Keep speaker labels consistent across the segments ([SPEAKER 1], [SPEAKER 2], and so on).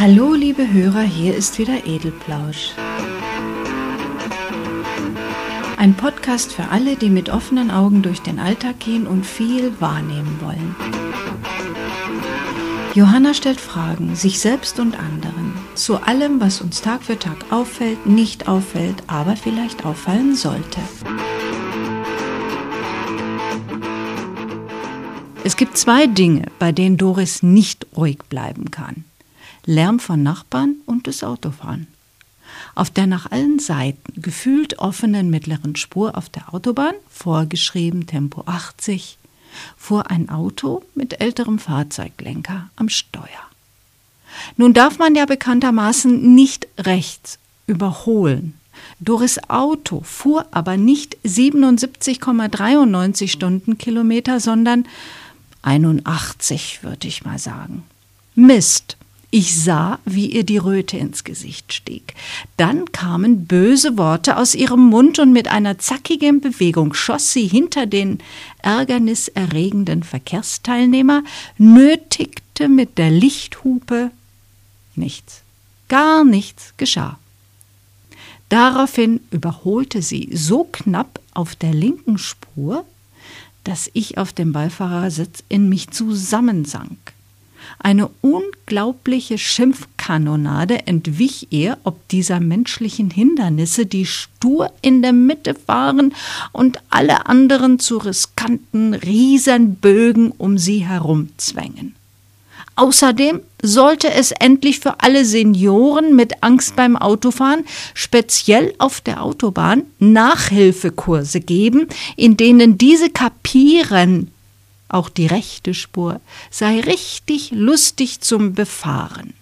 [SPEAKER 1] Hallo liebe Hörer, hier ist wieder Edelplausch. Ein Podcast für alle, die mit offenen Augen durch den Alltag gehen und viel wahrnehmen wollen. Johanna stellt Fragen, sich selbst und anderen, zu allem, was uns Tag für Tag auffällt, nicht auffällt, aber vielleicht auffallen sollte. Es gibt zwei Dinge, bei denen Doris nicht ruhig bleiben kann. Lärm von Nachbarn und das Autofahren. Auf der nach allen Seiten gefühlt offenen mittleren Spur auf der Autobahn, vorgeschrieben Tempo 80, fuhr ein Auto mit älterem Fahrzeuglenker am Steuer. Nun darf man ja bekanntermaßen nicht rechts überholen. Doris Auto fuhr aber nicht 77,93 Stundenkilometer, sondern 81, würde ich mal sagen. Mist. Ich sah, wie ihr die Röte ins Gesicht stieg. Dann kamen böse Worte aus ihrem Mund und mit einer zackigen Bewegung schoss sie hinter den ärgerniserregenden Verkehrsteilnehmer, nötigte mit der Lichthupe nichts. Gar nichts geschah. Daraufhin überholte sie so knapp auf der linken Spur, dass ich auf dem Beifahrersitz in mich zusammensank. Eine unglaubliche Schimpfkanonade entwich ihr ob dieser menschlichen Hindernisse, die stur in der Mitte waren und alle anderen zu riskanten Riesenbögen um sie herum zwängen. Außerdem sollte es endlich für alle Senioren mit Angst beim Autofahren, speziell auf der Autobahn, Nachhilfekurse geben, in denen diese kapieren, auch die rechte Spur sei richtig lustig zum Befahren.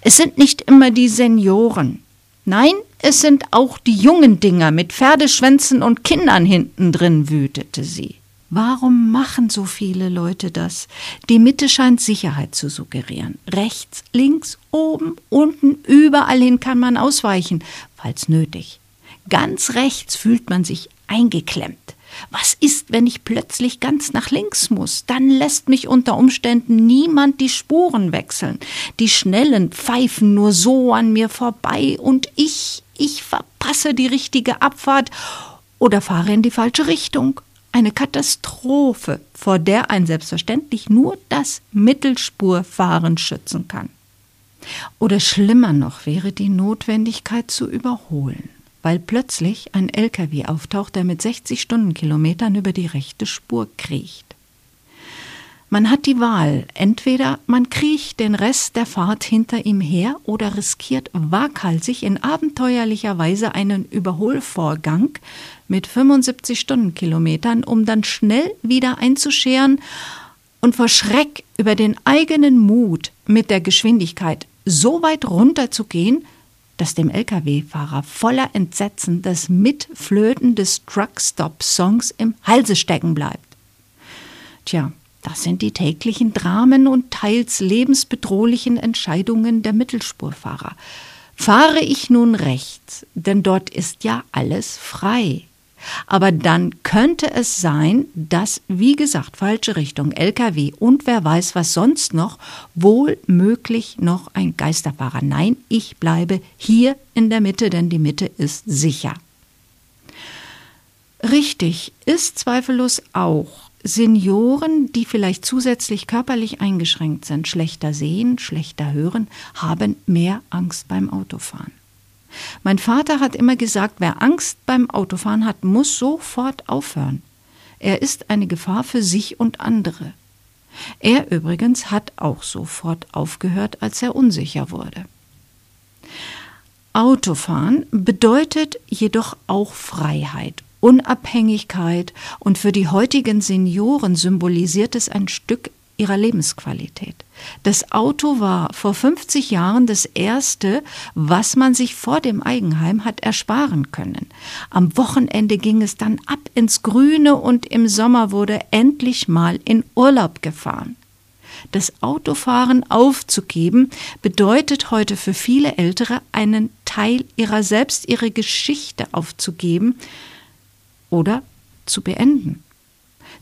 [SPEAKER 1] Es sind nicht immer die Senioren. Nein, es sind auch die jungen Dinger mit Pferdeschwänzen und Kindern hinten drin, wütete sie. Warum machen so viele Leute das? Die Mitte scheint Sicherheit zu suggerieren. Rechts, links, oben, unten, überall hin kann man ausweichen, falls nötig. Ganz rechts fühlt man sich eingeklemmt. Was ist, wenn ich plötzlich ganz nach links muss? Dann lässt mich unter Umständen niemand die Spuren wechseln. Die Schnellen pfeifen nur so an mir vorbei und ich, ich verpasse die richtige Abfahrt oder fahre in die falsche Richtung. Eine Katastrophe, vor der ein selbstverständlich nur das Mittelspurfahren schützen kann. Oder schlimmer noch wäre die Notwendigkeit zu überholen weil plötzlich ein LKW auftaucht, der mit 60 Stundenkilometern über die rechte Spur kriecht. Man hat die Wahl, entweder man kriecht den Rest der Fahrt hinter ihm her oder riskiert waghalsig in abenteuerlicher Weise einen Überholvorgang mit 75 Stundenkilometern, um dann schnell wieder einzuscheren und vor Schreck über den eigenen Mut mit der Geschwindigkeit so weit runterzugehen, dass dem Lkw-Fahrer voller Entsetzen das Mitflöten des Truckstop-Songs im Halse stecken bleibt. Tja, das sind die täglichen Dramen und teils lebensbedrohlichen Entscheidungen der Mittelspurfahrer. Fahre ich nun rechts, denn dort ist ja alles frei. Aber dann könnte es sein, dass, wie gesagt, falsche Richtung, LKW und wer weiß was sonst noch, wohl möglich noch ein Geisterfahrer. Nein, ich bleibe hier in der Mitte, denn die Mitte ist sicher. Richtig ist zweifellos auch, Senioren, die vielleicht zusätzlich körperlich eingeschränkt sind, schlechter sehen, schlechter hören, haben mehr Angst beim Autofahren. Mein Vater hat immer gesagt, wer Angst beim Autofahren hat, muss sofort aufhören. Er ist eine Gefahr für sich und andere. Er übrigens hat auch sofort aufgehört, als er unsicher wurde. Autofahren bedeutet jedoch auch Freiheit, Unabhängigkeit und für die heutigen Senioren symbolisiert es ein Stück ihrer Lebensqualität. Das Auto war vor 50 Jahren das erste, was man sich vor dem Eigenheim hat ersparen können. Am Wochenende ging es dann ab ins Grüne und im Sommer wurde endlich mal in Urlaub gefahren. Das Autofahren aufzugeben bedeutet heute für viele Ältere einen Teil ihrer selbst, ihre Geschichte aufzugeben oder zu beenden.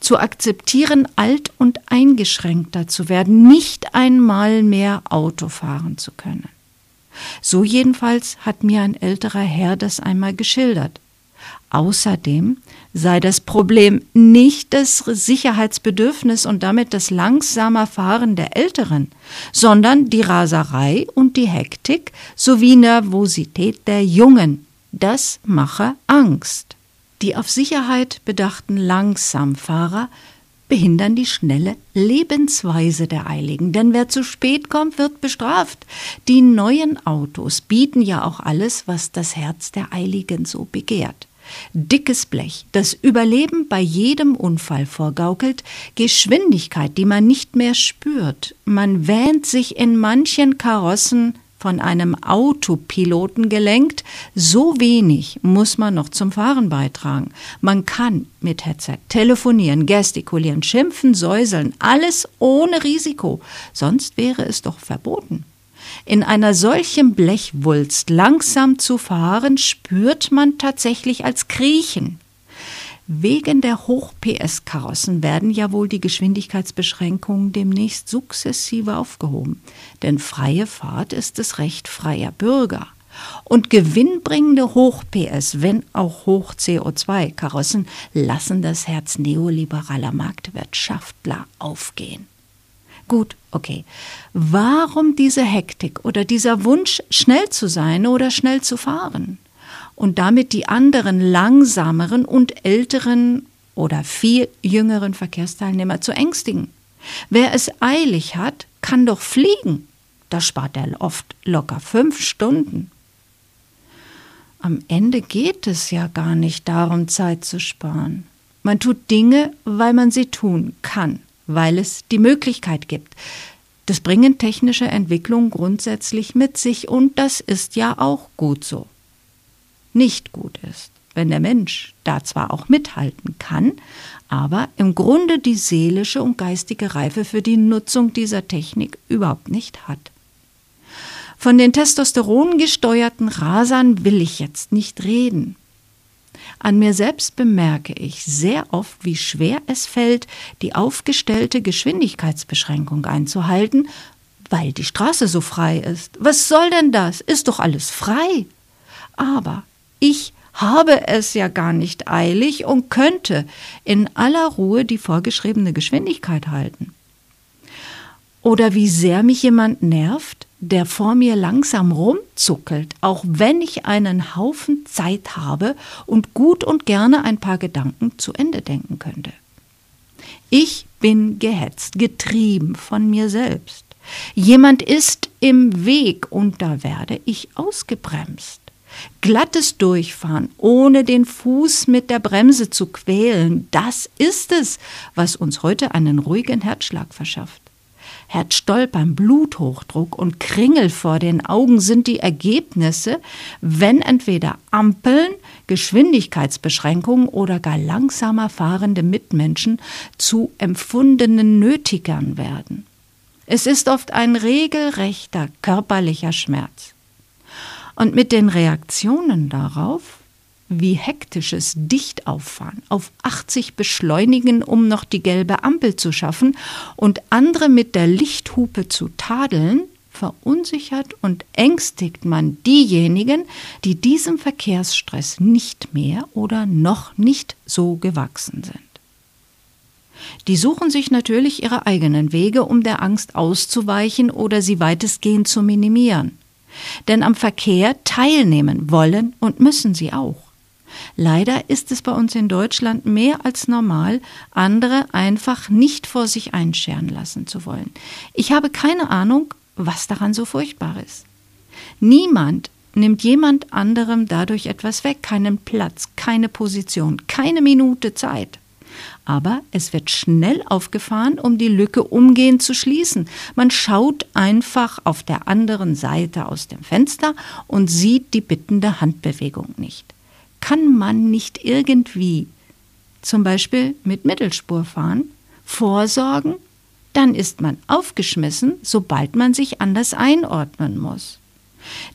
[SPEAKER 1] Zu akzeptieren, alt und eingeschränkter zu werden, nicht einmal mehr Auto fahren zu können. So jedenfalls hat mir ein älterer Herr das einmal geschildert. Außerdem sei das Problem nicht das Sicherheitsbedürfnis und damit das langsamer Fahren der Älteren, sondern die Raserei und die Hektik sowie Nervosität der Jungen. Das mache Angst. Die auf Sicherheit bedachten Langsamfahrer behindern die schnelle Lebensweise der Eiligen. Denn wer zu spät kommt, wird bestraft. Die neuen Autos bieten ja auch alles, was das Herz der Eiligen so begehrt. Dickes Blech, das Überleben bei jedem Unfall vorgaukelt, Geschwindigkeit, die man nicht mehr spürt. Man wähnt sich in manchen Karossen von einem Autopiloten gelenkt, so wenig muss man noch zum Fahren beitragen. Man kann mit Headset telefonieren, gestikulieren, schimpfen, säuseln, alles ohne Risiko, sonst wäre es doch verboten. In einer solchen Blechwulst langsam zu fahren, spürt man tatsächlich als Kriechen. Wegen der Hoch-PS-Karossen werden ja wohl die Geschwindigkeitsbeschränkungen demnächst sukzessive aufgehoben, denn freie Fahrt ist das Recht freier Bürger. Und gewinnbringende Hoch-PS, wenn auch Hoch-CO2-Karossen, lassen das Herz neoliberaler Marktwirtschaftler aufgehen. Gut, okay. Warum diese Hektik oder dieser Wunsch, schnell zu sein oder schnell zu fahren? Und damit die anderen langsameren und älteren oder viel jüngeren Verkehrsteilnehmer zu ängstigen. Wer es eilig hat, kann doch fliegen. Da spart er oft locker fünf Stunden. Am Ende geht es ja gar nicht darum, Zeit zu sparen. Man tut Dinge, weil man sie tun kann weil es die Möglichkeit gibt. Das bringen technische Entwicklungen grundsätzlich mit sich und das ist ja auch gut so. Nicht gut ist, wenn der Mensch da zwar auch mithalten kann, aber im Grunde die seelische und geistige Reife für die Nutzung dieser Technik überhaupt nicht hat. Von den Testosteron gesteuerten Rasern will ich jetzt nicht reden. An mir selbst bemerke ich sehr oft, wie schwer es fällt, die aufgestellte Geschwindigkeitsbeschränkung einzuhalten, weil die Straße so frei ist. Was soll denn das? Ist doch alles frei. Aber ich habe es ja gar nicht eilig und könnte in aller Ruhe die vorgeschriebene Geschwindigkeit halten. Oder wie sehr mich jemand nervt, der vor mir langsam rumzuckelt, auch wenn ich einen Haufen Zeit habe und gut und gerne ein paar Gedanken zu Ende denken könnte. Ich bin gehetzt, getrieben von mir selbst. Jemand ist im Weg und da werde ich ausgebremst. Glattes Durchfahren, ohne den Fuß mit der Bremse zu quälen, das ist es, was uns heute einen ruhigen Herzschlag verschafft. Herzstolpern, Bluthochdruck und Kringel vor den Augen sind die Ergebnisse, wenn entweder Ampeln, Geschwindigkeitsbeschränkungen oder gar langsamer fahrende Mitmenschen zu empfundenen Nötigern werden. Es ist oft ein regelrechter körperlicher Schmerz. Und mit den Reaktionen darauf wie hektisches Dichtauffahren, auf 80 beschleunigen, um noch die gelbe Ampel zu schaffen und andere mit der Lichthupe zu tadeln, verunsichert und ängstigt man diejenigen, die diesem Verkehrsstress nicht mehr oder noch nicht so gewachsen sind. Die suchen sich natürlich ihre eigenen Wege, um der Angst auszuweichen oder sie weitestgehend zu minimieren. Denn am Verkehr teilnehmen wollen und müssen sie auch. Leider ist es bei uns in Deutschland mehr als normal, andere einfach nicht vor sich einscheren lassen zu wollen. Ich habe keine Ahnung, was daran so furchtbar ist. Niemand nimmt jemand anderem dadurch etwas weg, keinen Platz, keine Position, keine Minute Zeit. Aber es wird schnell aufgefahren, um die Lücke umgehend zu schließen. Man schaut einfach auf der anderen Seite aus dem Fenster und sieht die bittende Handbewegung nicht kann man nicht irgendwie zum Beispiel mit Mittelspur fahren, vorsorgen, dann ist man aufgeschmissen, sobald man sich anders einordnen muss.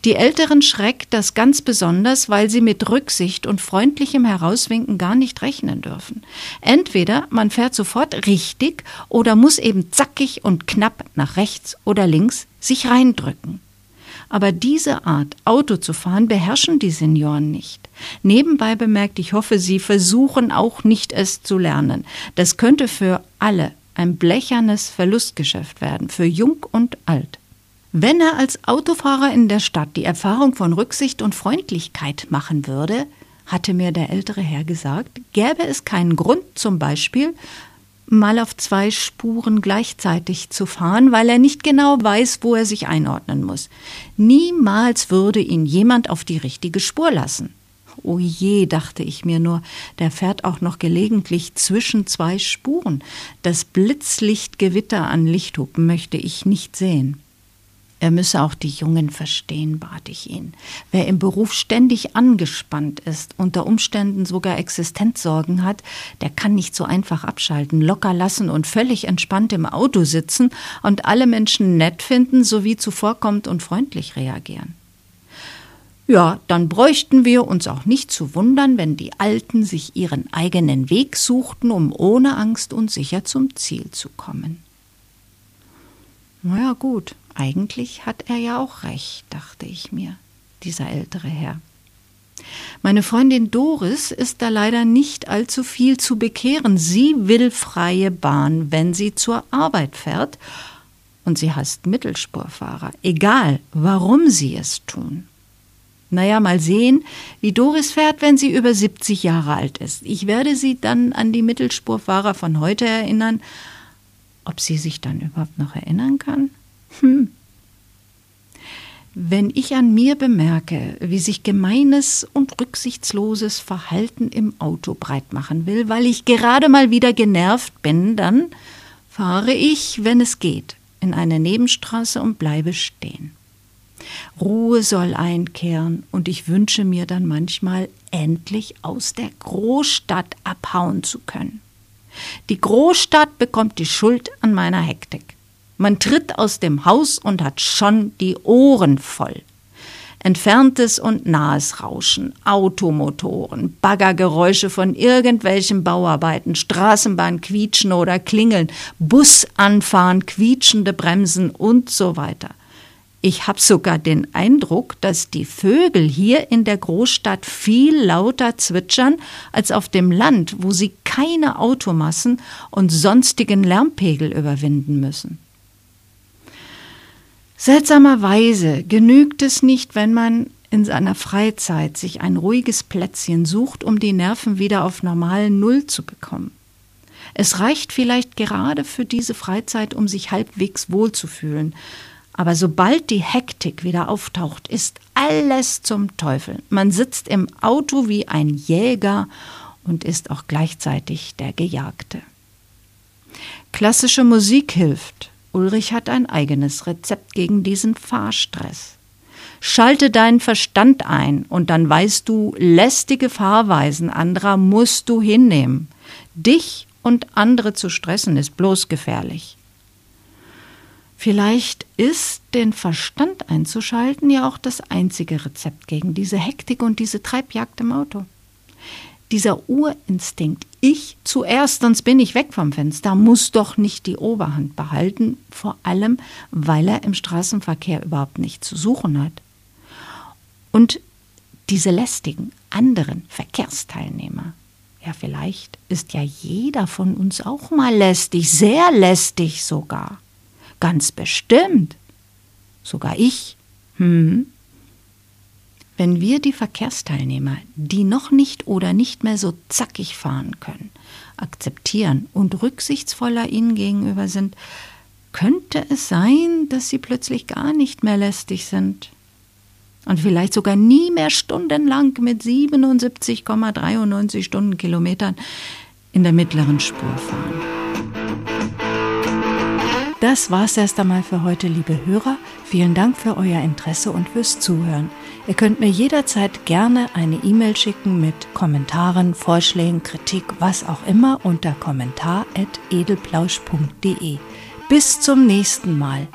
[SPEAKER 1] Die Älteren schreckt das ganz besonders, weil sie mit Rücksicht und freundlichem Herauswinken gar nicht rechnen dürfen. Entweder man fährt sofort richtig oder muss eben zackig und knapp nach rechts oder links sich reindrücken. Aber diese Art, Auto zu fahren, beherrschen die Senioren nicht. Nebenbei bemerkt, ich hoffe, sie versuchen auch nicht es zu lernen. Das könnte für alle ein blechernes Verlustgeschäft werden, für jung und alt. Wenn er als Autofahrer in der Stadt die Erfahrung von Rücksicht und Freundlichkeit machen würde, hatte mir der ältere Herr gesagt, gäbe es keinen Grund zum Beispiel, mal auf zwei Spuren gleichzeitig zu fahren, weil er nicht genau weiß, wo er sich einordnen muss. Niemals würde ihn jemand auf die richtige Spur lassen. O je, dachte ich mir nur, der fährt auch noch gelegentlich zwischen zwei Spuren. Das Blitzlichtgewitter an Lichthupen möchte ich nicht sehen. Er müsse auch die Jungen verstehen, bat ich ihn. Wer im Beruf ständig angespannt ist, unter Umständen sogar Existenzsorgen hat, der kann nicht so einfach abschalten, locker lassen und völlig entspannt im Auto sitzen und alle Menschen nett finden sowie zuvorkommt und freundlich reagieren. Ja, dann bräuchten wir uns auch nicht zu wundern, wenn die Alten sich ihren eigenen Weg suchten, um ohne Angst und sicher zum Ziel zu kommen. Na ja, gut, eigentlich hat er ja auch recht, dachte ich mir, dieser ältere Herr. Meine Freundin Doris ist da leider nicht allzu viel zu bekehren. Sie will freie Bahn, wenn sie zur Arbeit fährt, und sie hasst Mittelspurfahrer, egal warum sie es tun. Naja, mal sehen, wie Doris fährt, wenn sie über 70 Jahre alt ist. Ich werde sie dann an die Mittelspurfahrer von heute erinnern. Ob sie sich dann überhaupt noch erinnern kann? Hm. Wenn ich an mir bemerke, wie sich gemeines und rücksichtsloses Verhalten im Auto breit machen will, weil ich gerade mal wieder genervt bin, dann fahre ich, wenn es geht, in eine Nebenstraße und bleibe stehen. Ruhe soll einkehren und ich wünsche mir dann manchmal endlich aus der Großstadt abhauen zu können. Die Großstadt bekommt die Schuld an meiner Hektik. Man tritt aus dem Haus und hat schon die Ohren voll. Entferntes und nahes Rauschen, Automotoren, Baggergeräusche von irgendwelchen Bauarbeiten, Straßenbahn quietschen oder klingeln, Bus anfahren, quietschende Bremsen und so weiter. Ich habe sogar den Eindruck, dass die Vögel hier in der Großstadt viel lauter zwitschern als auf dem Land, wo sie keine Automassen und sonstigen Lärmpegel überwinden müssen. Seltsamerweise genügt es nicht, wenn man in seiner Freizeit sich ein ruhiges Plätzchen sucht, um die Nerven wieder auf normalen Null zu bekommen. Es reicht vielleicht gerade für diese Freizeit, um sich halbwegs wohlzufühlen. Aber sobald die Hektik wieder auftaucht, ist alles zum Teufel. Man sitzt im Auto wie ein Jäger und ist auch gleichzeitig der Gejagte. Klassische Musik hilft, Ulrich hat ein eigenes Rezept gegen diesen Fahrstress. Schalte deinen Verstand ein und dann weißt du, lästige Fahrweisen anderer musst du hinnehmen. Dich und andere zu stressen ist bloß gefährlich. Vielleicht ist den Verstand einzuschalten ja auch das einzige Rezept gegen diese Hektik und diese Treibjagd im Auto dieser Urinstinkt, ich zuerst, sonst bin ich weg vom Fenster, muss doch nicht die Oberhand behalten, vor allem weil er im Straßenverkehr überhaupt nichts zu suchen hat. Und diese lästigen anderen Verkehrsteilnehmer, ja vielleicht ist ja jeder von uns auch mal lästig, sehr lästig sogar, ganz bestimmt, sogar ich. Hm. Wenn wir die Verkehrsteilnehmer, die noch nicht oder nicht mehr so zackig fahren können, akzeptieren und rücksichtsvoller ihnen gegenüber sind, könnte es sein, dass sie plötzlich gar nicht mehr lästig sind und vielleicht sogar nie mehr stundenlang mit 77,93 Stundenkilometern in der mittleren Spur fahren. Das war's erst einmal für heute, liebe Hörer. Vielen Dank für euer Interesse und fürs Zuhören. Ihr könnt mir jederzeit gerne eine E-Mail schicken mit Kommentaren, Vorschlägen, Kritik, was auch immer unter kommentar.edelplausch.de. Bis zum nächsten Mal.